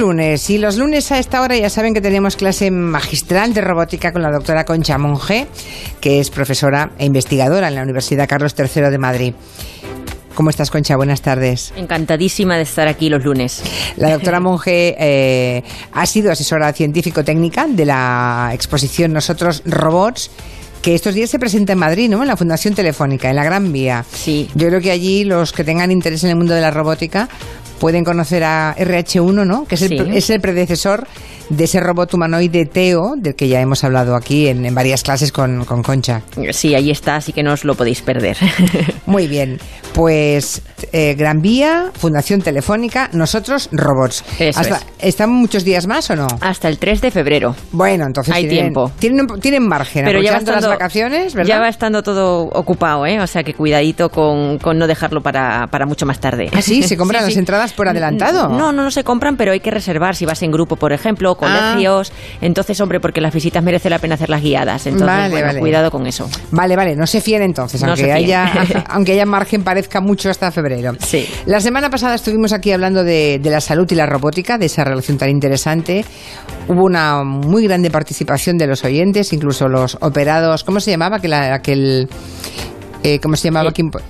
lunes y los lunes a esta hora ya saben que tenemos clase magistral de robótica con la doctora Concha Monge, que es profesora e investigadora en la Universidad Carlos III de Madrid. ¿Cómo estás, Concha? Buenas tardes. Encantadísima de estar aquí los lunes. La doctora Monge eh, ha sido asesora científico-técnica de la exposición Nosotros Robots que estos días se presenta en Madrid, ¿no? En la Fundación Telefónica, en la Gran Vía. Sí. Yo creo que allí los que tengan interés en el mundo de la robótica pueden conocer a RH1, ¿no? Que es, el, Sí. es el predecesor de ese robot humanoide Teo, del que ya hemos hablado aquí en, en varias clases con, con Concha. Sí, ahí está, así que no os lo podéis perder. Muy bien, pues eh, Gran Vía, Fundación Telefónica, nosotros robots. Eso es. ¿Están muchos días más o no? Hasta el 3 de febrero. Bueno, entonces Hay tienen, tiempo. Tienen, tienen margen, Pero ya va aprovechando las estando- vacaciones, ¿verdad? Ya va estando todo ocupado, ¿eh? O sea que cuidadito con, con no dejarlo para, para mucho más tarde. Ah, sí, se compran las entradas por adelantado. No, no, no se compran, pero hay que reservar si vas en grupo, por ejemplo, Ah. colegios. Entonces, hombre, porque las visitas merece la pena hacerlas guiadas. Entonces, Vale, bueno, vale. cuidado con eso. Vale, vale, no se fíen entonces, No aunque, fíen. haya, aunque haya margen parezca mucho hasta febrero. Sí. La semana pasada estuvimos aquí hablando de, de la salud y la robótica, de esa relación tan interesante. Hubo una muy grande participación de los oyentes, incluso los operados. ¿Cómo se llamaba? Aquel, aquel eh, ¿Cómo se llamaba? Eh, ¿Quién po-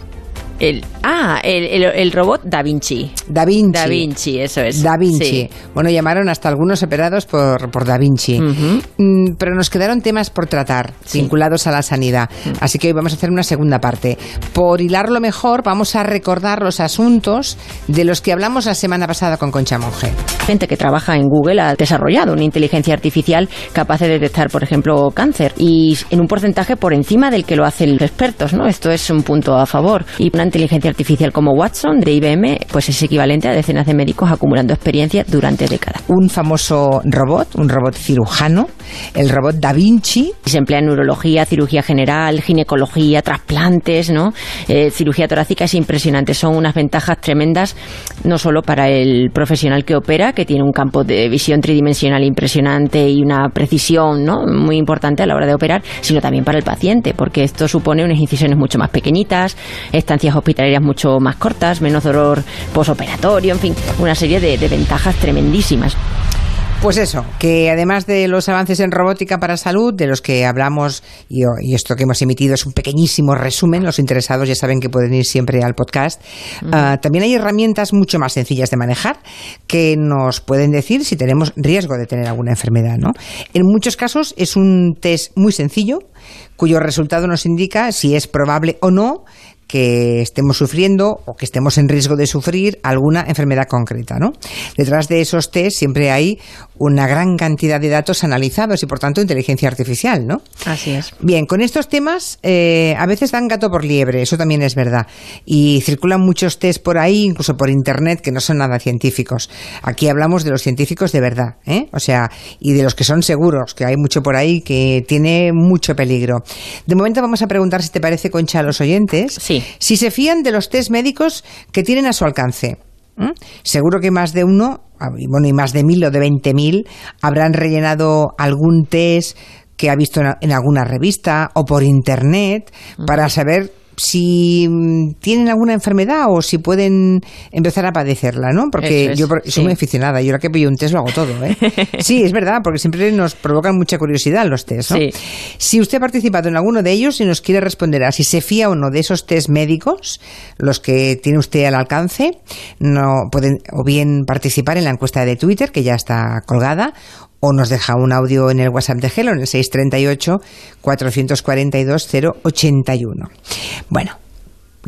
El, ah, el, el- el robot Da Vinci. Da Vinci. Da Vinci, eso es. Da Vinci. Sí. Bueno, llamaron hasta algunos operados por, por Da Vinci. Mm, pero nos quedaron temas por tratar, Sí. vinculados a la sanidad. Así que hoy vamos a hacer una segunda parte. Por hilarlo mejor, vamos a recordar los asuntos de los que hablamos la semana pasada con Concha Monge. Gente que trabaja en Google ha desarrollado una inteligencia artificial capaz de detectar, por ejemplo, cáncer y en un porcentaje por encima del que lo hacen los expertos, ¿no? Esto es un punto a favor. Y una inteligencia artificial como Watson de IBM, pues es equivalente a decenas de médicos acumulando experiencia durante décadas. Un famoso robot, un robot cirujano, el robot Da Vinci, Se emplea en neurología, cirugía general, ginecología, trasplantes, ¿no? Eh, cirugía torácica es impresionante. Son unas ventajas tremendas, no solo para el profesional que opera, que tiene un campo de visión tridimensional impresionante y una precisión, ¿no? Muy importante a la hora de operar, sino también para el paciente, porque esto supone unas incisiones mucho más pequeñitas, estancias hospitalarias mucho más cortas, menos dolor posoperatorio, en fin, una serie de, de ventajas tremendísimas. Pues eso, que además de los avances en robótica para salud, de los que hablamos, y, y esto que hemos emitido es un pequeñísimo resumen, los interesados ya saben que pueden ir siempre al podcast, ah, también hay herramientas mucho más sencillas de manejar que nos pueden decir si tenemos riesgo de tener alguna enfermedad. ¿no? En muchos casos es un test muy sencillo, cuyo resultado nos indica si es probable o no que estemos sufriendo o que estemos en riesgo de sufrir alguna enfermedad concreta, ¿no? Detrás de esos test siempre hay una gran cantidad de datos analizados y por tanto inteligencia artificial, ¿no? Así es. Bien, con estos temas eh, a veces dan gato por liebre, eso también es verdad. Y circulan muchos test por ahí, incluso por internet, que no son nada científicos. Aquí hablamos de los científicos de verdad, ¿eh? O sea, y de los que son seguros, que hay mucho por ahí que tiene mucho peligro. De momento vamos a preguntar si te parece, Concha, a los oyentes, Sí. si se fían de los test médicos que tienen a su alcance. ¿Mm? Seguro que más de uno, ah, y bueno, y más de mil o de veinte mil, habrán rellenado algún test que ha visto en, en alguna revista o por internet para saber si mm, tienen alguna enfermedad o si pueden empezar a padecerla, ¿no? Porque es, yo soy sí. muy aficionada, yo ahora que pillo un test lo hago todo, ¿eh? Sí, es verdad, porque siempre nos provocan mucha curiosidad los test, ¿no? Sí. Si usted ha participado en alguno de ellos y nos quiere responder a si se fía o no de esos test médicos, los que tiene usted al alcance, no pueden o bien participar en la encuesta de Twitter, que ya está colgada, o nos deja un audio en el WhatsApp de Gelo, en el 638 442 081. Bueno,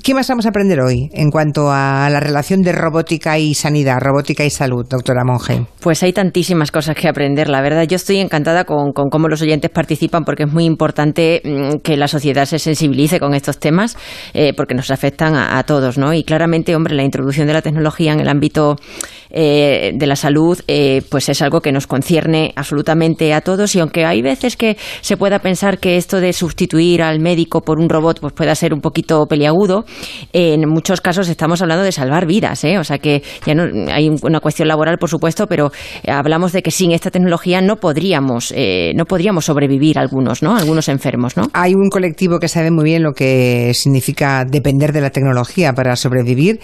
¿Qué más vamos a aprender hoy en cuanto a la relación de robótica y sanidad, robótica y salud, doctora Monge? Pues hay tantísimas cosas que aprender, la verdad. Yo estoy encantada con, cómo los oyentes participan porque es muy importante mm, que la sociedad se sensibilice con estos temas eh, porque nos afectan a, a todos, ¿no? Y claramente, hombre, la introducción de la tecnología en el ámbito eh, de la salud eh, pues es algo que nos concierne absolutamente a todos y aunque hay veces que se pueda pensar que esto de sustituir al médico por un robot pues pueda ser un poquito peliagudo, En muchos casos estamos hablando de salvar vidas, ¿eh? O sea que ya no hay una cuestión laboral, por supuesto, pero hablamos de que sin esta tecnología no podríamos, eh, no podríamos sobrevivir algunos, ¿no? Algunos enfermos, ¿no? Hay un colectivo que sabe muy bien lo que significa depender de la tecnología para sobrevivir,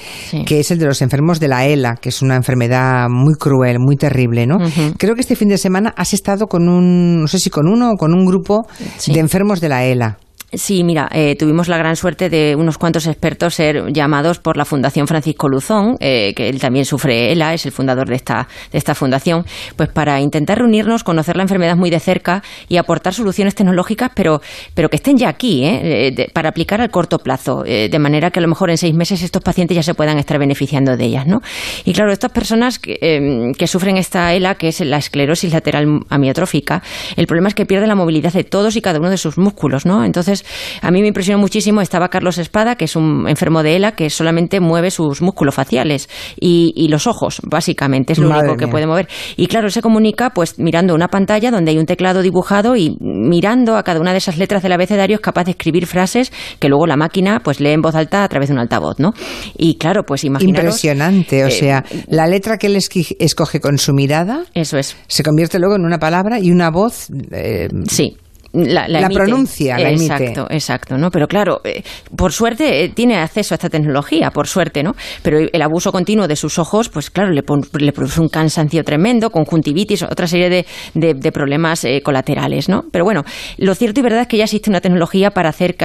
que es el de los enfermos de la ELA, que es una enfermedad muy cruel, muy terrible, ¿no? Creo que este fin de semana has estado con un, no sé si con uno o con un grupo de enfermos de la ELA. Sí, mira, eh, tuvimos la gran suerte de unos cuantos expertos ser llamados por la Fundación Francisco Luzón, eh, que él también sufre ELA, es el fundador de esta, de esta fundación, pues para intentar reunirnos, conocer la enfermedad muy de cerca y aportar soluciones tecnológicas, pero, pero que estén ya aquí, ¿eh? para aplicar al corto plazo, de manera que a lo mejor en seis meses estos pacientes ya se puedan estar beneficiando de ellas, ¿no? Y claro, estas personas que, em, que sufren esta ELA, que es la esclerosis lateral amiotrófica, el problema es que pierden la movilidad de todos y cada uno de sus músculos, ¿no? Entonces, a mí me impresionó muchísimo, estaba Carlos Espada, que es un enfermo de ELA, que solamente mueve sus músculos faciales y, los ojos, básicamente, es lo único que puede mover. Y claro, se comunica pues mirando una pantalla donde hay un teclado dibujado y mirando a cada una de esas letras del abecedario es capaz de escribir frases que luego la máquina pues lee en voz alta a través de un altavoz, ¿no? Y claro, pues imaginaros... Impresionante, o eh, sea, la letra que él escoge con su mirada... Eso es. Se convierte luego en una palabra y una voz... Eh, sí la, pronuncia, la exacto, Exacto, ¿no? Pero claro, eh, por suerte eh, tiene acceso a esta tecnología, por suerte, ¿no? Pero el abuso continuo de sus ojos, pues claro, le, le produce un cansancio tremendo, conjuntivitis, otra serie de, de, problemas eh, colaterales, ¿no? Pero bueno, lo cierto y verdad es que ya existe una tecnología para, hacer,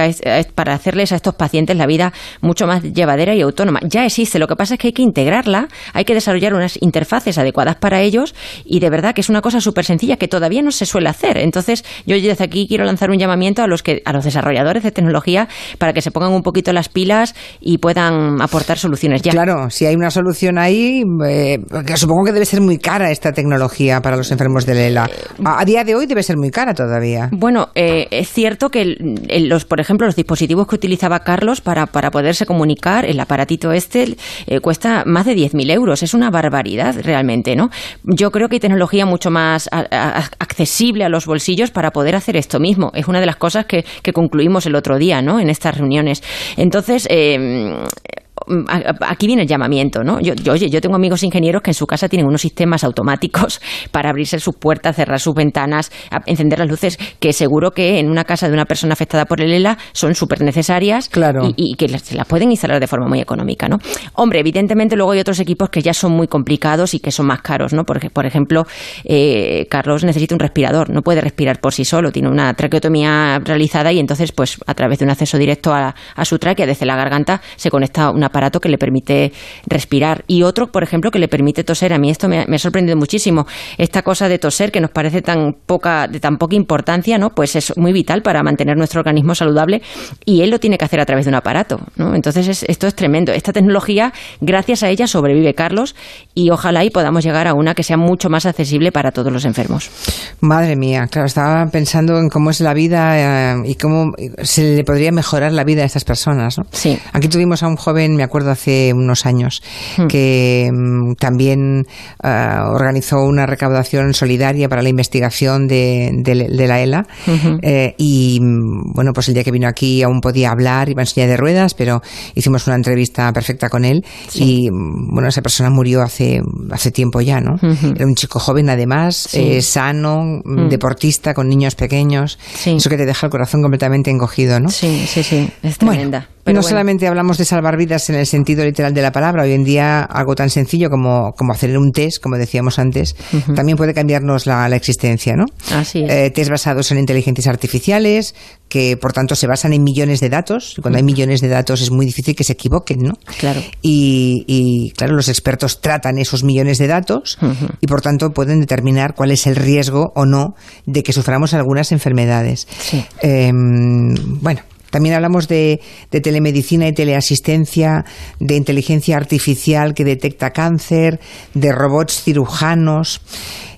para hacerles a estos pacientes la vida mucho más llevadera y autónoma. Ya existe, lo que pasa es que hay que integrarla, hay que desarrollar unas interfaces adecuadas para ellos y de verdad que es una cosa súper sencilla que todavía no se suele hacer. Entonces, yo desde aquí aquí quiero lanzar un llamamiento a los que a los desarrolladores de tecnología para que se pongan un poquito las pilas y puedan aportar soluciones ya. Claro, si hay una solución ahí, eh, supongo que debe ser muy cara esta tecnología para los enfermos de Lela. A, día de hoy debe ser muy cara todavía. Bueno, eh, es cierto que los, por ejemplo, los dispositivos que utilizaba Carlos para, para poderse comunicar, el aparatito este, eh, cuesta más de 10.000 euros. Es una barbaridad realmente, ¿no? Yo creo que hay tecnología mucho más accesible a los bolsillos para poder hacer esto mismo. Es una de las cosas que, concluimos el otro día, ¿no? En estas reuniones. Entonces, eh, aquí viene el llamamiento, ¿no? Yo, oye, yo tengo amigos ingenieros que en su casa tienen unos sistemas automáticos para abrirse sus puertas, cerrar sus ventanas, encender las luces, que seguro que en una casa de una persona afectada por el ELA son súper necesarias y, que se las pueden instalar de forma muy económica, ¿no? Hombre, evidentemente luego hay otros equipos que ya son muy complicados y que son más caros, ¿no? Porque, por ejemplo, eh, Carlos necesita un respirador, no puede respirar por sí solo, tiene una traqueotomía realizada y entonces, pues, a través de un acceso directo a, a su tráquea desde la garganta se conecta una aparato que le permite respirar. Y otro, por ejemplo, que le permite toser. A mí esto me, ha sorprendido muchísimo. Esta cosa de toser, que nos parece tan poca, de tan poca importancia, ¿no? Pues es muy vital para mantener nuestro organismo saludable y él lo tiene que hacer a través de un aparato, ¿no? Entonces esto es tremendo. Esta tecnología, gracias a ella, sobrevive Carlos y ojalá y podamos llegar a una que sea mucho más accesible para todos los enfermos. Madre mía, claro, estaba pensando en cómo es la vida eh, y cómo se le podría mejorar la vida a estas personas, ¿no? Sí. Aquí tuvimos a un joven, me acuerdo hace unos años, hmm. que mm, también ah, organizó una recaudación solidaria para la investigación de, la ELA. Eh, y mm, bueno, pues el día que vino aquí aún podía hablar, iba en silla de ruedas, pero hicimos una entrevista perfecta con él. Y mm, bueno, esa persona murió hace, hace tiempo ya, ¿no? Era un chico joven, además, eh, sano, deportista, con niños pequeños. Eso que te deja el corazón completamente encogido, ¿no? Sí, sí, sí. Es tremenda no solamente hablamos de salvar vidas en el sentido literal de la palabra, hoy en día algo tan sencillo como, como hacer un test, como decíamos antes, también puede cambiarnos la, existencia, ¿no? Así es. Eh, test basados en inteligencias artificiales, que por tanto se basan en millones de datos. Cuando hay millones de datos es muy difícil que se equivoquen, ¿no? Claro. Y, claro, los expertos tratan esos millones de datos y por tanto pueden determinar cuál es el riesgo o no de que suframos algunas enfermedades. Sí. Em, bueno, también hablamos de, telemedicina y teleasistencia, de inteligencia artificial que detecta cáncer, de robots cirujanos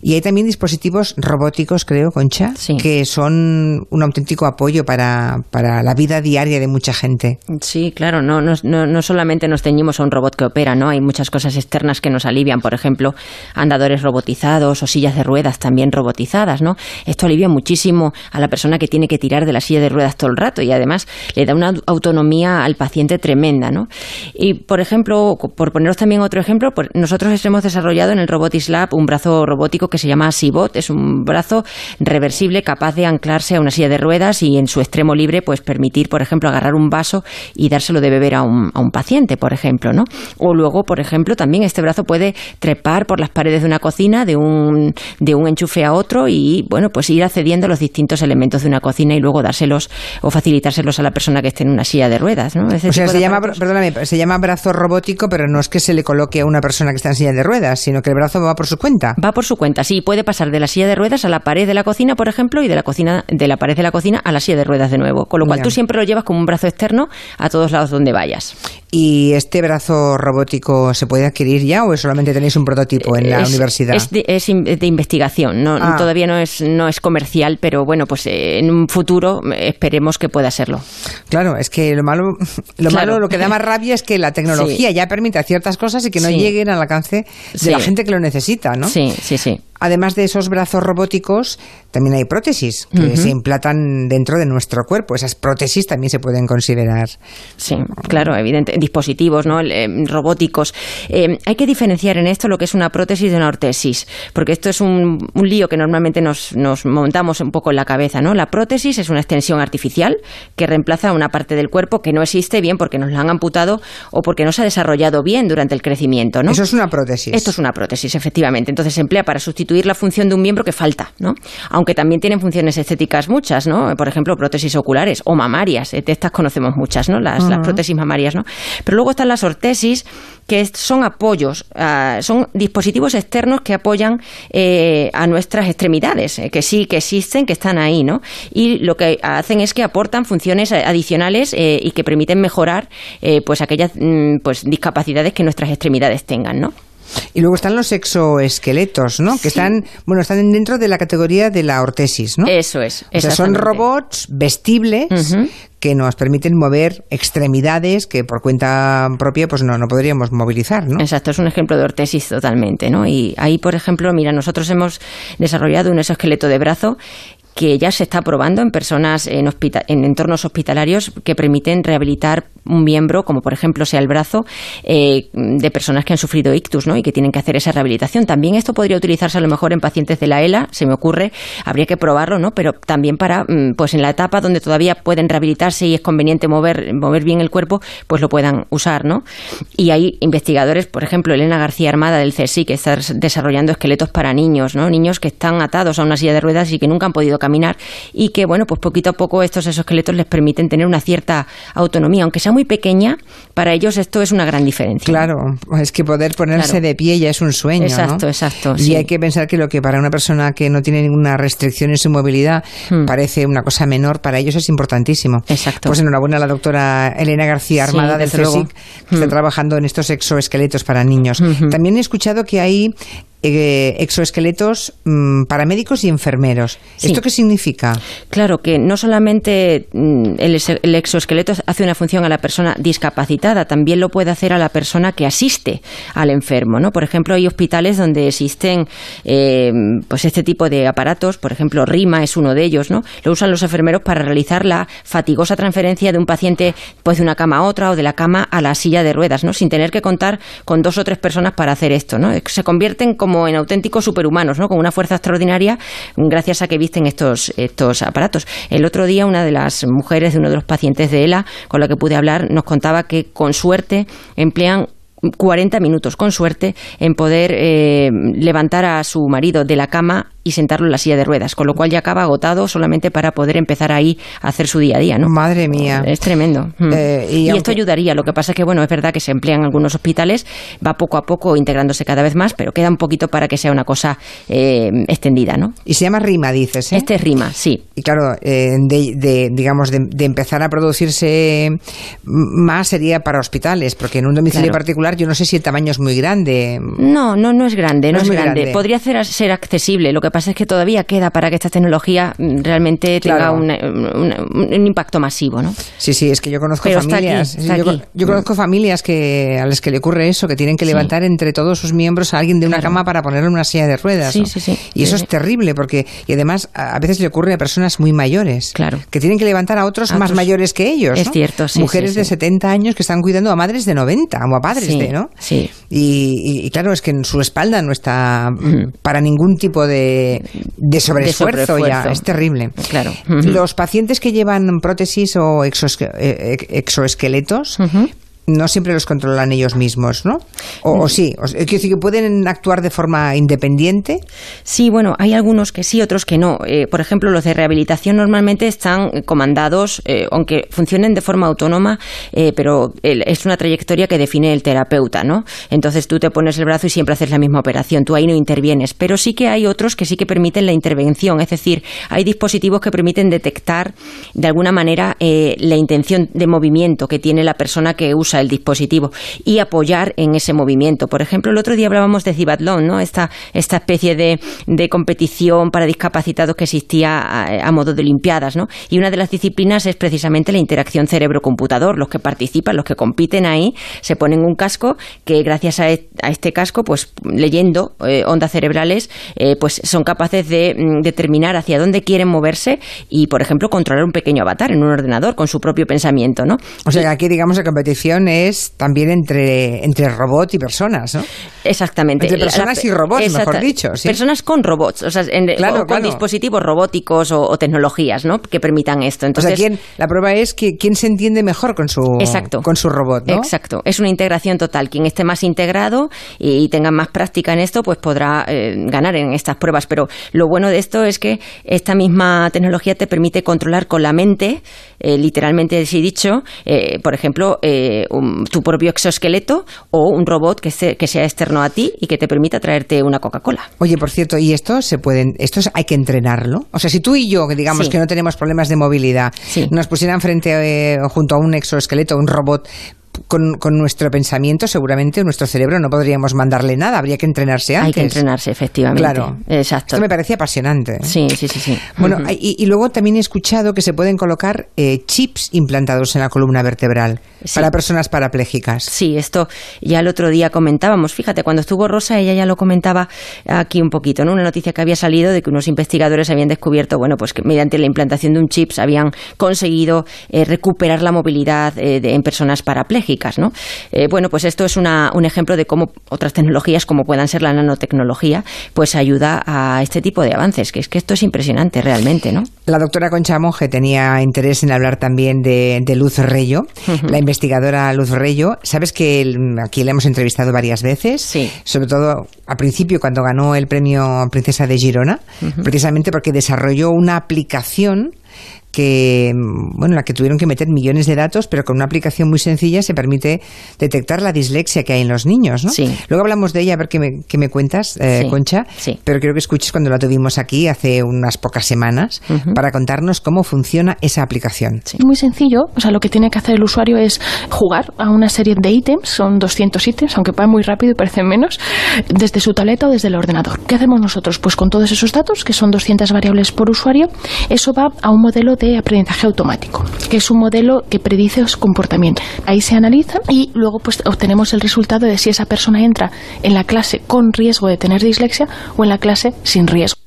Y hay también dispositivos robóticos, creo, Concha, que son un auténtico apoyo para, para, la vida diaria de mucha gente. Sí, claro, no, no, no, solamente nos ceñimos a un robot que opera, ¿no? Hay muchas cosas externas que nos alivian, por ejemplo, andadores robotizados o sillas de ruedas también robotizadas, ¿no? Esto alivia muchísimo a la persona que tiene que tirar de la silla de ruedas todo el rato y además le da una autonomía al paciente tremenda, ¿no? Y, por ejemplo, por poneros también otro ejemplo, pues nosotros hemos desarrollado en el Robotics Lab un brazo robótico que se llama Sibot. Es un brazo reversible capaz de anclarse a una silla de ruedas y en su extremo libre, pues permitir, por ejemplo, agarrar un vaso y dárselo de beber a un, a un paciente, por ejemplo, ¿no? O luego, por ejemplo, también este brazo puede trepar por las paredes de una cocina de un, de un enchufe a otro y, bueno, pues ir accediendo a los distintos elementos de una cocina y luego dárselos o facilitárselos a la persona que esté en una silla de ruedas, ¿no? o sea, se llama, perdóname, se llama brazo robótico, pero no es que se le coloque a una persona que está en silla de ruedas, sino que el brazo va por su cuenta. Va por su cuenta, sí, puede pasar de la silla de ruedas a la pared de la cocina, por ejemplo, y de la cocina de la pared de la cocina a la silla de ruedas de nuevo, con lo cual tú siempre lo llevas como un brazo externo a todos lados donde vayas. ¿Y este brazo robótico se puede adquirir ya o solamente tenéis un prototipo en la universidad? Es de, investigación, no, ah. todavía no es, no es comercial, pero bueno, pues eh, en un futuro eh, esperemos que pueda serlo. Claro, es que lo malo, lo malo, lo que da más rabia es que la tecnología ya permite ciertas cosas y que no lleguen al alcance de la gente que lo necesita, ¿no? Sí, sí, sí. Además de esos brazos robóticos, también hay prótesis que se implantan dentro de nuestro cuerpo. Esas prótesis también se pueden considerar. Sí, claro, evidente. Dispositivos ¿no? Eh, robóticos. Eh, hay que diferenciar en esto lo que es una prótesis de una ortesis, porque esto es un, lío que normalmente nos, montamos un poco en la cabeza. ¿no? La prótesis es una extensión artificial que reemplaza una parte del cuerpo que no existe bien porque nos la han amputado o porque no se ha desarrollado bien durante el crecimiento. ¿no? Eso es una prótesis. Esto es una prótesis, efectivamente. Entonces se emplea para sustituir la función de un miembro que falta, ¿no? Aunque también tienen funciones estéticas muchas, ¿no? Por ejemplo, prótesis oculares o mamarias, de estas conocemos muchas, ¿no? Las, prótesis mamarias, ¿no? Pero luego están las ortesis, que son apoyos, ah, son dispositivos externos que apoyan eh, a nuestras extremidades, eh, que sí, que existen, que están ahí, ¿no? Y lo que hacen es que aportan funciones adicionales eh, y que permiten mejorar pues aquellas mm, pues discapacidades que nuestras extremidades tengan, ¿no? Y luego están los exoesqueletos, ¿no? Que están, bueno, están dentro de la categoría de la ortesis, ¿no? Eso es. O sea, son robots vestibles que nos permiten mover extremidades que por cuenta propia pues no, no podríamos movilizar, ¿no? Exacto, es un ejemplo de ortesis totalmente, ¿no? Y ahí, por ejemplo, mira, nosotros hemos desarrollado un exoesqueleto de brazo que ya se está probando en personas en, en entornos hospitalarios que permiten rehabilitar un miembro, como por ejemplo sea el brazo, eh, de personas que han sufrido ictus ¿no? y que tienen que hacer esa rehabilitación. También esto podría utilizarse a lo mejor en pacientes de la ELA, se me ocurre, habría que probarlo, ¿no? pero también para, mm, pues en la etapa donde todavía pueden rehabilitarse y es conveniente mover, mover bien el cuerpo, pues lo puedan usar. ¿no? Y hay investigadores, por ejemplo, Elena García Armada del CSI, que está desarrollando esqueletos para niños, ¿no? niños que están atados a una silla de ruedas y que nunca han podido caminar y que, bueno, pues poquito a poco estos esqueletos les permiten tener una cierta autonomía, aunque sea muy pequeña, para ellos esto es una gran diferencia. Claro, es que poder ponerse de pie ya es un sueño. Exacto, exacto. Y hay que pensar que lo que para una persona que no tiene ninguna restricción en su movilidad hmm. parece una cosa menor, para ellos es importantísimo. Exacto. Pues enhorabuena a la doctora Elena García Armada del CSIC, que está hmm. trabajando en estos exoesqueletos para niños. Hmm. También he escuchado que hay eh, exoesqueletos mm, para médicos y enfermeros. ¿Esto qué significa? Claro, que no solamente mm, el, exoesqueleto hace una función a la persona discapacitada, también lo puede hacer a la persona que asiste al enfermo. ¿no? Por ejemplo, hay hospitales donde existen eh, pues este tipo de aparatos, por ejemplo, RIMA es uno de ellos, ¿no? Lo usan los enfermeros para realizar la fatigosa transferencia de un paciente pues, de una cama a otra o de la cama a la silla de ruedas, ¿no? Sin tener que contar con dos o tres personas para hacer esto, ¿no? Se convierten como en auténticos superhumanos, ¿no? Con una fuerza extraordinaria gracias a que visten estos, estos aparatos. El otro día una de las mujeres de uno de los pacientes de ELA con la que pude hablar nos contaba que con suerte emplean 40 minutos, con suerte, en poder eh, levantar a su marido de la cama y sentarlo en la silla de ruedas, con lo cual ya acaba agotado solamente para poder empezar ahí a hacer su día a día, ¿no? Madre mía. Es tremendo. Mm. Eh, y y esto ayudaría. Lo que pasa es que, bueno, es verdad que se emplea en algunos hospitales, va poco a poco integrándose cada vez más, pero queda un poquito para que sea una cosa eh, extendida, ¿no? Y se llama rima, dices, ¿eh? Este es rima, sí. Y claro, eh, de, de, digamos, de, de empezar a producirse más sería para hospitales, porque en un domicilio Claro. particular yo no sé si el tamaño es muy grande. No, no, no es grande, no, No es es, muy grande. grande. Podría ser, ser accesible. Lo que pasa es que todavía queda para que esta tecnología mm, realmente tenga Claro. una- una- un impacto masivo, ¿no? Sí, sí, es que yo conozco Pero está aquí, familias. está yo, aquí. yo conozco familias que a las que le ocurre eso, que tienen que Sí. levantar entre todos sus miembros a alguien de una Claro. cama para ponerle en una silla de ruedas. Sí, ¿no? sí, sí. Y eso es terrible, porque y además a veces le ocurre a personas muy mayores, Claro. que tienen que levantar a otros A más mayores que ellos. Es ¿no? cierto, sí, Mujeres de sí. 70 años que están cuidando a madres de 90 o a padres de, ¿no? sí. Y, y- y claro, es que en su espalda no está para ningún tipo de, de sobreesfuerzo ya. sobreesfuerzo. Es terrible. Claro. Los pacientes que llevan prótesis o eh, ex- exoesqueletos. No siempre los controlan ellos mismos, ¿no? O, o sí, o, quiero decir que pueden actuar de forma independiente. Sí, bueno, hay algunos que sí, otros que no. Eh, por ejemplo, los de rehabilitación normalmente están eh, comandados, eh, aunque funcionen de forma autónoma, eh, pero es una trayectoria que define el terapeuta, ¿no? Entonces tú te pones el brazo y siempre haces la misma operación, tú ahí no intervienes. Pero sí que hay otros que sí que permiten la intervención, es decir, hay dispositivos que permiten detectar de alguna manera eh, la intención de movimiento que tiene la persona que usa el dispositivo y apoyar en ese movimiento. Por ejemplo, el otro día hablábamos de Cibatlón, ¿no? Esta, esta especie de, de competición para discapacitados que existía a, modo de Olimpiadas, ¿no? Y una de las disciplinas es precisamente la interacción cerebro-computador. Los que participan, los que compiten ahí, se ponen un casco que gracias a, e- a este casco, pues leyendo eh, ondas cerebrales, eh, pues son capaces de mm, determinar hacia dónde quieren moverse y, por ejemplo, controlar un pequeño avatar en un ordenador con su propio pensamiento, ¿no? O sea, aquí digamos la competición es también entre, entre robot y personas, ¿no? Exactamente. Entre personas y robots, mejor dicho, sí. Personas con robots, o sea, en- Claro, o con claro. dispositivos robóticos o, o tecnologías, ¿no? Que permitan esto. O Entonces, sea, ¿quién, la prueba es que quién se entiende mejor con su, Exacto. con su robot, ¿no? Exacto, es una integración total. Quien esté más integrado y tenga más práctica en esto, pues podrá eh, ganar en estas pruebas. Pero lo bueno de esto es que esta misma tecnología te permite controlar con la mente, eh, literalmente así dicho, eh, por ejemplo, eh, un- tu propio exoesqueleto o un robot que, se- que sea externo a ti y que te permita traerte una Coca-Cola. Oye, por cierto, ¿y esto se pueden, esto hay que entrenarlo? O sea, si tú y yo, que digamos Sí. que no tenemos problemas de movilidad, Sí. nos pusieran frente eh, junto a un exoesqueleto, un robot, con, con nuestro pensamiento, seguramente nuestro cerebro no podríamos mandarle nada, habría que entrenarse antes. Hay que entrenarse, efectivamente. Claro. Exacto. Esto me parece apasionante. Sí, sí, sí, sí. Bueno, y, y luego también he escuchado que se pueden colocar eh, chips implantados en la columna vertebral Sí. para personas parapléjicas. Sí, esto ya el otro día comentábamos. Fíjate, cuando estuvo Rosa, ella ya lo comentaba aquí un poquito, ¿no? Una noticia que había salido de que unos investigadores habían descubierto, bueno, pues que mediante la implantación de un chip habían conseguido eh, recuperar la movilidad eh, de- en personas parapléjicas, ¿no? Eh, bueno, pues esto es una- un ejemplo de cómo otras tecnologías, como puedan ser la nanotecnología, pues ayuda a este tipo de avances, que es que esto es impresionante realmente, ¿no? La doctora Concha Monge tenía interés en hablar también de, de Luz Reyo, la investigadora Luz Reyo. Sabes que aquí la hemos entrevistado varias veces, Sí. sobre todo al principio cuando ganó el premio Princesa de Girona, precisamente porque desarrolló una aplicación que, mm, bueno, en la que tuvieron que meter millones de datos, pero con una aplicación muy sencilla se permite detectar la dislexia que hay en los niños, ¿no? Sí. Luego hablamos de ella, a ver qué me, qué me cuentas, eh, Sí, Concha, sí. pero quiero que escuches cuando la tuvimos aquí hace unas pocas semanas para contarnos cómo funciona esa aplicación. Sí. Muy sencillo, o sea, lo que tiene que hacer el usuario es jugar a una serie de ítems, son 200 ítems, aunque va muy rápido y parecen menos, desde su tableta o desde el ordenador. ¿Qué hacemos nosotros? Pues con todos esos datos, que son 200 variables por usuario, eso va a un modelo de aprendizaje automático, que es un modelo que predice su comportamiento. Ahí se analiza y luego pues obtenemos el resultado de si esa persona entra en la clase con riesgo de tener dislexia o en la clase sin riesgo.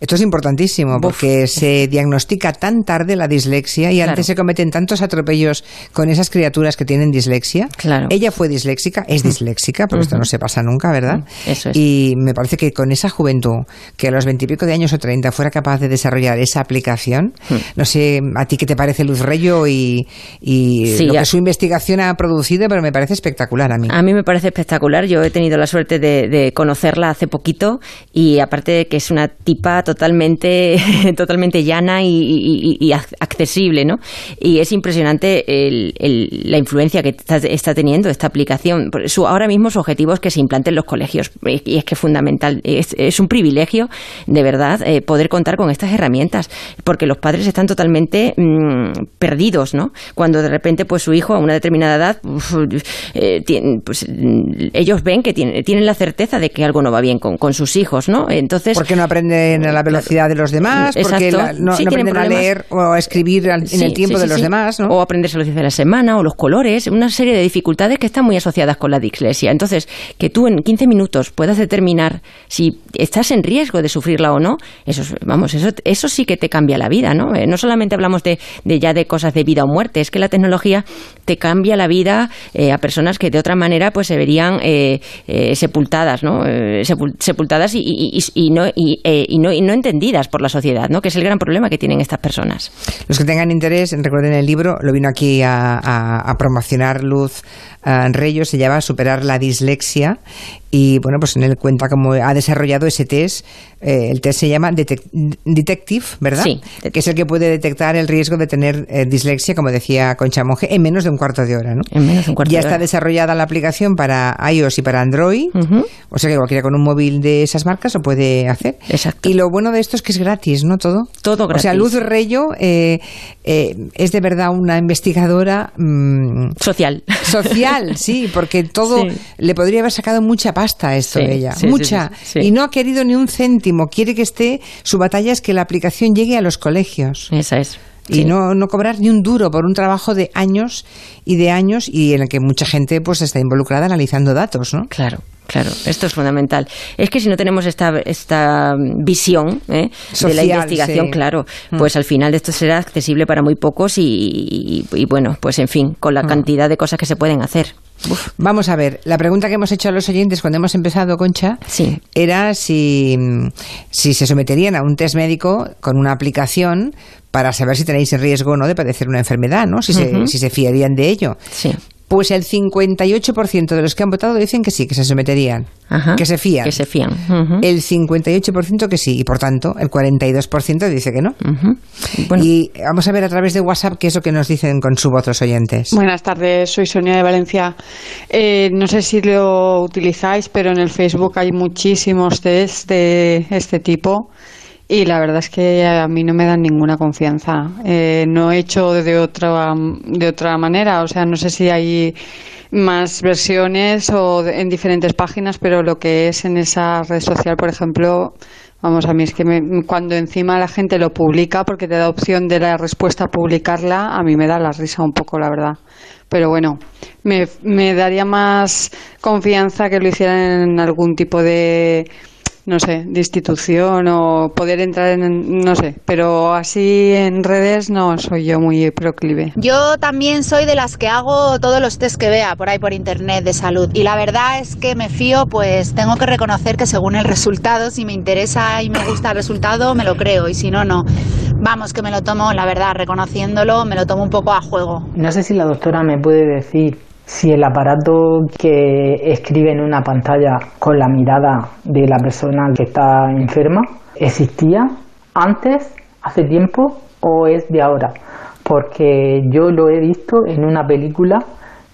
Esto es importantísimo porque se diagnostica tan tarde la dislexia y antes se cometen tantos atropellos con esas criaturas que tienen dislexia. Claro. Ella fue disléxica, es disléxica, porque esto no se pasa nunca, ¿verdad? Eso es. Y me parece que con esa juventud, que a los veintipico de años o treinta fuera capaz de desarrollar esa aplicación, no sé a ti qué te parece Luz Reyo y, lo que su investigación ha producido, pero me parece espectacular a mí. A mí me parece espectacular. Yo he tenido la suerte de, conocerla hace poquito y aparte de que es una tipa totalmente, totalmente llana y, accesible, ¿no? Y es impresionante la influencia que está, teniendo esta aplicación. Su, ahora mismo su objetivo es que se implante en los colegios y es que fundamental. Es, un privilegio, de verdad, eh, poder contar con estas herramientas porque los padres están totalmente mm, perdidos, ¿no? Cuando de repente pues su hijo a una determinada edad, eh, pues, ellos ven que tienen, tienen la certeza de que algo no va bien con, con sus hijos, ¿no? Entonces... Porque no aprenden a la velocidad de los demás, porque no, aprenden a leer o a escribir en el tiempo de los demás, ¿no? O aprenderse los días de la semana, o los colores, una serie de dificultades que están muy asociadas con la dislexia. Entonces, que tú en 15 minutos puedas determinar si estás en riesgo de sufrirla o no, eso, vamos, eso, eso sí que te cambia la vida, ¿no? Eh, no solamente hablamos de, de, ya de cosas de vida o muerte, es que la tecnología te cambia la vida eh, a personas que de otra manera pues se verían eh, sepultadas, ¿no? sepultadas y, y, no, y, no, y no entendidas por la sociedad, ¿no? Que es el gran problema que tienen estas personas. Los que tengan interés, recuerden el libro, lo vino aquí a, a promocionar Luz Reyo, se llama Superar la dislexia y bueno, pues en él cuenta cómo ha desarrollado ese test. Eh, el test se llama Detective, ¿verdad? Sí. Que es el que puede detectar el riesgo de tener eh, dislexia, como decía Concha Monge, en menos de un cuarto de hora, ¿no? En menos de un cuarto ya de hora. está desarrollada la aplicación para iOS y para Android, o sea que cualquiera con un móvil de esas marcas lo puede hacer. Exacto. Y lo bueno de esto es que es gratis, ¿no? Todo. Todo gratis. O sea, Luz Reyo eh, es de verdad una investigadora... Mm, social. Social, sí, porque todo le podría haber sacado mucha pasta esto de ella, mucha. y no ha querido ni un céntimo, quiere que esté, su batalla es que la aplicación llegue a los colegios. Esa es. Y no, no cobrar ni un duro por un trabajo de años y de años y en el que mucha gente pues está involucrada analizando datos, ¿no? Claro. Claro, esto es fundamental. Es que si no tenemos esta, esta visión ¿eh? de la investigación, claro, mm. pues al final esto será accesible para muy pocos y, bueno, pues en fin, con la mm. cantidad de cosas que se pueden hacer. Vamos a ver, la pregunta que hemos hecho a los oyentes cuando hemos empezado, Concha, era si, si se someterían a un test médico con una aplicación para saber si tenéis riesgo o no de padecer una enfermedad, ¿no? Si, se, si se fiarían de ello. Sí. Pues el 58% de los que han votado dicen que sí, que se someterían, que se fían. Que se fían. El 58% que sí, y por tanto el 42% dice que no. Y vamos a ver a través de WhatsApp qué es lo que nos dicen con su voz los oyentes. Buenas tardes, soy Sonia de Valencia. Eh, no sé si lo utilizáis, pero en el Facebook hay muchísimos test de este tipo y la verdad es que a mí no me dan ninguna confianza. Eh, no he hecho de otra, de otra manera, o sea, no sé si hay más versiones o en diferentes páginas, pero lo que es en esa red social, por ejemplo, vamos, a mí es que cuando encima la gente lo publica, porque te da opción de la respuesta publicarla, a mí me da la risa un poco, la verdad. Pero bueno, me, me daría más confianza que lo hicieran en algún tipo de no sé, de institución o poder entrar en, no sé, pero así en redes no soy yo muy proclive. Yo también soy de las que hago todos los test que vea por ahí por internet de salud y la verdad es que me fío, pues tengo que reconocer que según el resultado, si me interesa y me gusta el resultado, me lo creo y si no, no. Vamos, que me lo tomo, la verdad, reconociéndolo, me lo tomo un poco a juego. No sé si la doctora me puede decir si el aparato que escribe en una pantalla con la mirada de la persona que está enferma existía antes, hace tiempo o es de ahora, porque yo lo he visto en una película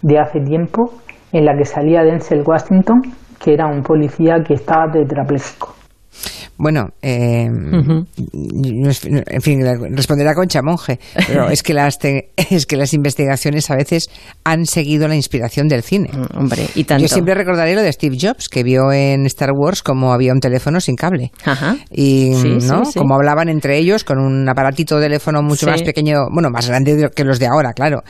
de hace tiempo en la que salía Denzel Washington, que era un policía que estaba tetrapléjico. Bueno, eh, en fin, responderá Concha Monje, pero es que, las es que las investigaciones a veces han seguido la inspiración del cine. Mm, hombre, y tanto. Yo siempre recordaré lo de Steve Jobs, que vio en Star Wars como había un teléfono sin cable. Ajá. Y, ¿no? Como hablaban entre ellos con un aparatito de teléfono mucho más pequeño, bueno, más grande que los de ahora, claro.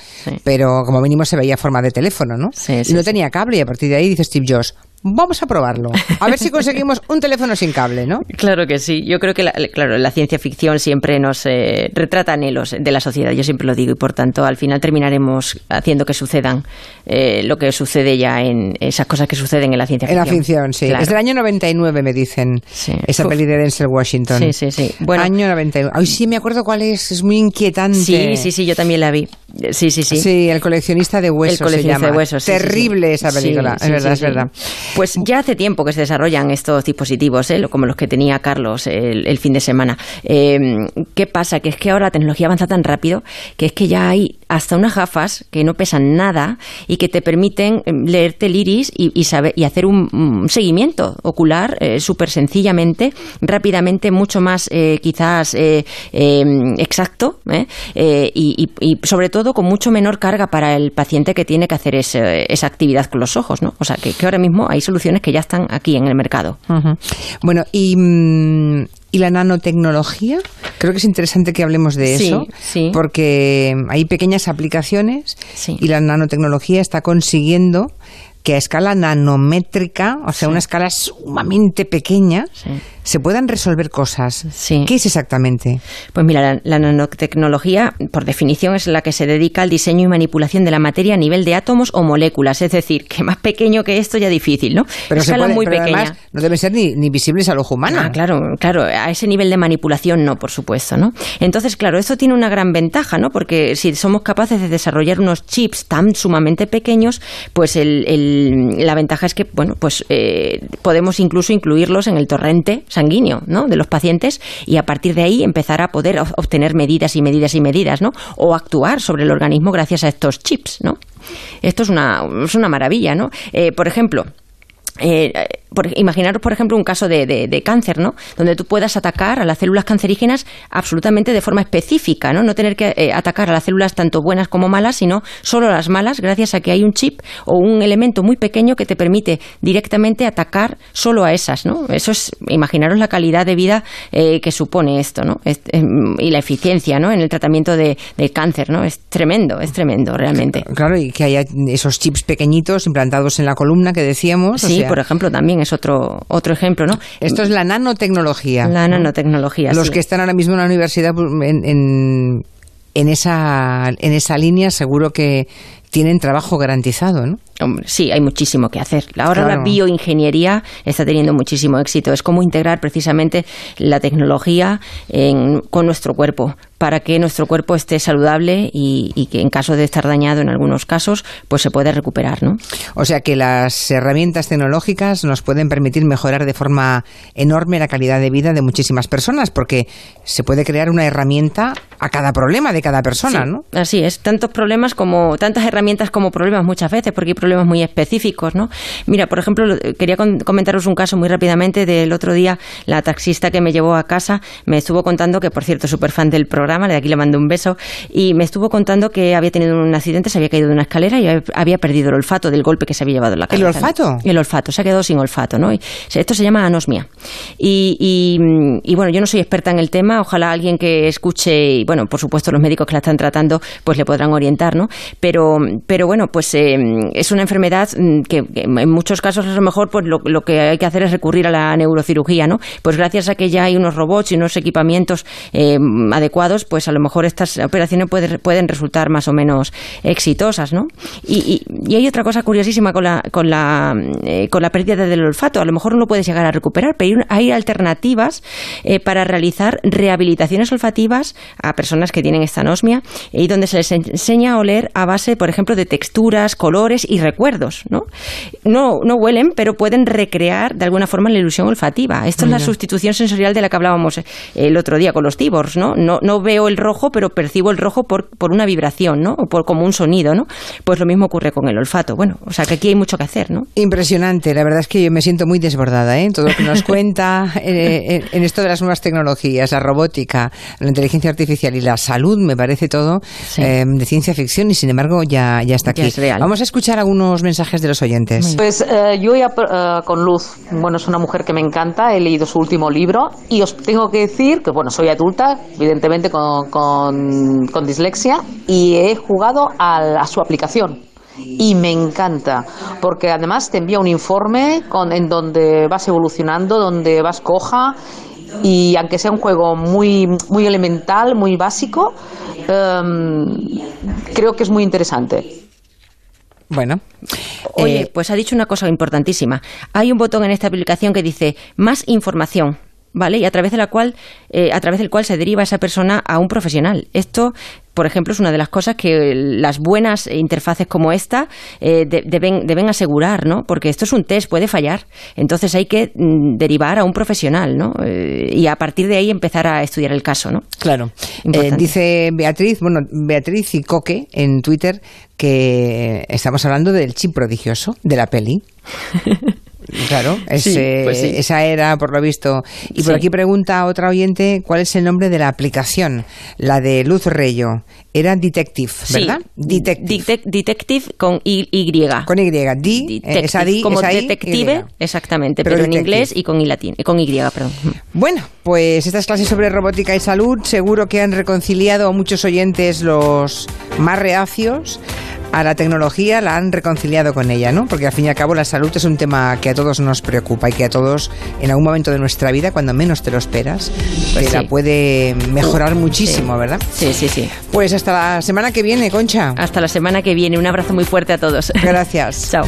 Pero como mínimo se veía forma de teléfono, ¿no? y no tenía cable y a partir de ahí dice Steve Jobs, Vamos a probarlo. A ver si conseguimos un teléfono sin cable, ¿no? Claro que sí. Yo creo que, la, claro, la ciencia ficción siempre nos eh, retrata anhelos de la sociedad. Yo siempre lo digo y por tanto al final terminaremos haciendo que sucedan eh, lo que sucede ya en esas cosas que suceden en la ciencia ficción. En la ficción, sí. Es del año 99, me dicen. Esa peli de Denzel Washington. Sí, sí, sí. Bueno, año 99. Ay, sí, me acuerdo cuál es. Es muy inquietante. Sí, sí, sí. Yo también la vi. Sí, sí, sí. Sí, el coleccionista de huesos. El coleccionista de huesos. Terrible esa película. es verdad, es verdad. Pues ya hace tiempo que se desarrollan estos dispositivos, ¿eh? como los que tenía Carlos el, fin de semana. Em, ¿Qué pasa? Que es que ahora la tecnología avanza tan rápido que es que ya hay hasta unas gafas que no pesan nada y que te permiten em, leerte el iris y, saber, y hacer un, seguimiento ocular eh, súper sencillamente, rápidamente, mucho más eh, quizás em, exacto y, sobre todo con mucho menor carga para el paciente que tiene que hacer esa actividad con los ojos. ¿no? O sea, que ahora mismo hay soluciones que ya están aquí en el mercado. Bueno, y, mm, y la nanotecnología, creo que es interesante que hablemos de eso, porque hay pequeñas aplicaciones y la nanotecnología está consiguiendo que a escala nanométrica, o sea, una escala sumamente pequeña, se puedan resolver cosas. ¿Qué es exactamente? Pues mira, la, nanotecnología, por definición, es la que se dedica al diseño y manipulación de la materia a nivel de átomos o moléculas. Es decir, que más pequeño que esto ya difícil, ¿no? Pero, escala muy pequeña. no deben ser ni, visibles al ojo humano. Ah, claro, claro. A ese nivel de manipulación no, por supuesto, ¿no? Entonces, claro, esto tiene una gran ventaja, ¿no? Porque si somos capaces de desarrollar unos chips tan sumamente pequeños, pues la ventaja es que, bueno, pues eh, podemos incluso incluirlos en el torrente sanguíneo ¿no? de los pacientes y a partir de ahí empezar a poder obtener medidas y medidas y medidas, ¿no? O actuar sobre el organismo gracias a estos chips, ¿no? Esto es una, es una maravilla, ¿no? Eh, por ejemplo, eh, imaginaros, por ejemplo, un caso de, cáncer, ¿no? Donde tú puedas atacar a las células cancerígenas absolutamente de forma específica, ¿no? No tener que eh, atacar a las células tanto buenas como malas, sino solo a las malas, gracias a que hay un chip o un elemento muy pequeño que te permite directamente atacar solo a esas, ¿no? Eso es, imaginaros la calidad de vida eh, que supone esto, ¿no? Em, y la eficiencia, ¿no? En el tratamiento de, cáncer, ¿no? Es tremendo, es tremendo, realmente. Claro, y que haya esos chips pequeñitos implantados en la columna que decíamos. Sí, por ejemplo, también es otro, otro ejemplo, ¿no? Esto es la nanotecnología. La nanotecnología. Los que están ahora mismo en la universidad pues, en, en, en, esa, en esa línea seguro que tienen trabajo garantizado, ¿no? Sí, hay muchísimo que hacer. Ahora la bioingeniería está teniendo muchísimo éxito. Es como integrar precisamente la tecnología con nuestro cuerpo para que nuestro cuerpo esté saludable y, que en caso de estar dañado en algunos casos, pues se puede recuperar, ¿no? O sea que las herramientas tecnológicas nos pueden permitir mejorar de forma enorme la calidad de vida de muchísimas personas, porque se puede crear una herramienta a cada problema de cada persona, ¿no? Así es, tantos problemas como tantas herramientas como problemas muchas veces, porque hay problemas muy específicos, ¿no? Mira, por ejemplo, quería comentaros un caso muy rápidamente del otro día, la taxista que me llevó a casa me estuvo contando que, por cierto, súper fan del programa de aquí le mando un beso, y me estuvo contando que había tenido un accidente, se había caído de una escalera y había perdido el olfato del golpe que se había llevado en la cabeza. ¿El olfato? El olfato, se ha quedado sin olfato, ¿no? esto se llama anosmia. Y, y, bueno, yo no soy experta en el tema, ojalá alguien que escuche, y bueno, por supuesto los médicos que la están tratando, pues le podrán orientar, ¿no? Pero, pero bueno, pues eh, es una enfermedad mm, que, en muchos casos a lo mejor pues lo, que hay que hacer es recurrir a la neurocirugía, ¿no? Pues gracias a que ya hay unos robots y unos equipamientos eh, adecuados, pues a lo mejor estas operaciones pueden resultar más o menos exitosas, ¿no? Y, hay otra cosa curiosísima con la, con, la, eh, con la pérdida del olfato. A lo mejor no lo puedes llegar a recuperar, pero hay alternativas eh, para realizar rehabilitaciones olfativas a personas que tienen esta anosmia y donde se les enseña a oler a base, por ejemplo, de texturas, colores y recuerdos, ¿no? No, no huelen, pero pueden recrear de alguna forma la ilusión olfativa. Esto es la sustitución sensorial de la que hablábamos el otro día con los tibors, ¿no? No, no veo el rojo, pero percibo el rojo por, por una vibración, ¿no? O por como un sonido, ¿no? Pues lo mismo ocurre con el olfato. Bueno, o sea que aquí hay mucho que hacer, ¿no? Impresionante. La verdad es que yo me siento muy desbordada, ¿eh? Todo lo que nos cuenta eh, en, esto de las nuevas tecnologías, la robótica, la inteligencia artificial y la salud, me parece todo eh, de ciencia ficción y sin embargo ya, ya está aquí. Vamos a escuchar algunos mensajes de los oyentes. Pues eh, yo ya con Luz, bueno, es una mujer que me encanta, he leído su último libro y os tengo que decir que, bueno, soy adulta, evidentemente con con, dislexia y he jugado a, su aplicación. y me encanta, porque además te envía un informe con, en donde vas evolucionando, donde vas coja y aunque sea un juego muy, muy elemental, muy básico, em, creo que es muy interesante. Bueno. Oye, eh, pues ha dicho una cosa importantísima. Hay un botón en esta aplicación que dice más información. ¿Vale? Y a través de la cual, eh, a través del cual se deriva esa persona a un profesional. Esto, por ejemplo, es una de las cosas que las buenas interfaces como esta eh, de- deben, deben asegurar, ¿no? Porque esto es un test, puede fallar. Entonces hay que mm, derivar a un profesional, ¿no? Eh, y a partir de ahí empezar a estudiar el caso, ¿no? Claro. Eh, dice Beatriz, bueno, Beatriz y Coque en Twitter que estamos hablando del chip prodigioso de la peli. Claro, Sí, pues sí. esa era por lo visto. Y por Sí. aquí pregunta otra oyente cuál es el nombre de la aplicación, la de Luz Reyo. Era Detective, ¿verdad? Detective. Detec- detective con Y. Con Y, D, Detective, esa D, como esa detective, Y. exactamente, Pero pero, en inglés y con Y latín, con Y, perdón. Bueno, pues estas clases sobre robótica y salud seguro que han reconciliado a muchos oyentes los más reacios a la tecnología, la han reconciliado con ella, ¿no? Porque al fin y al cabo la salud es un tema que a todos nos preocupa y que a todos en algún momento de nuestra vida, cuando menos te lo esperas, Pues sí. la puede mejorar muchísimo, Sí. ¿verdad? Sí, sí, sí. Pues hasta la semana que viene, Concha. Hasta la semana que viene. Un abrazo muy fuerte a todos. Gracias. Chao.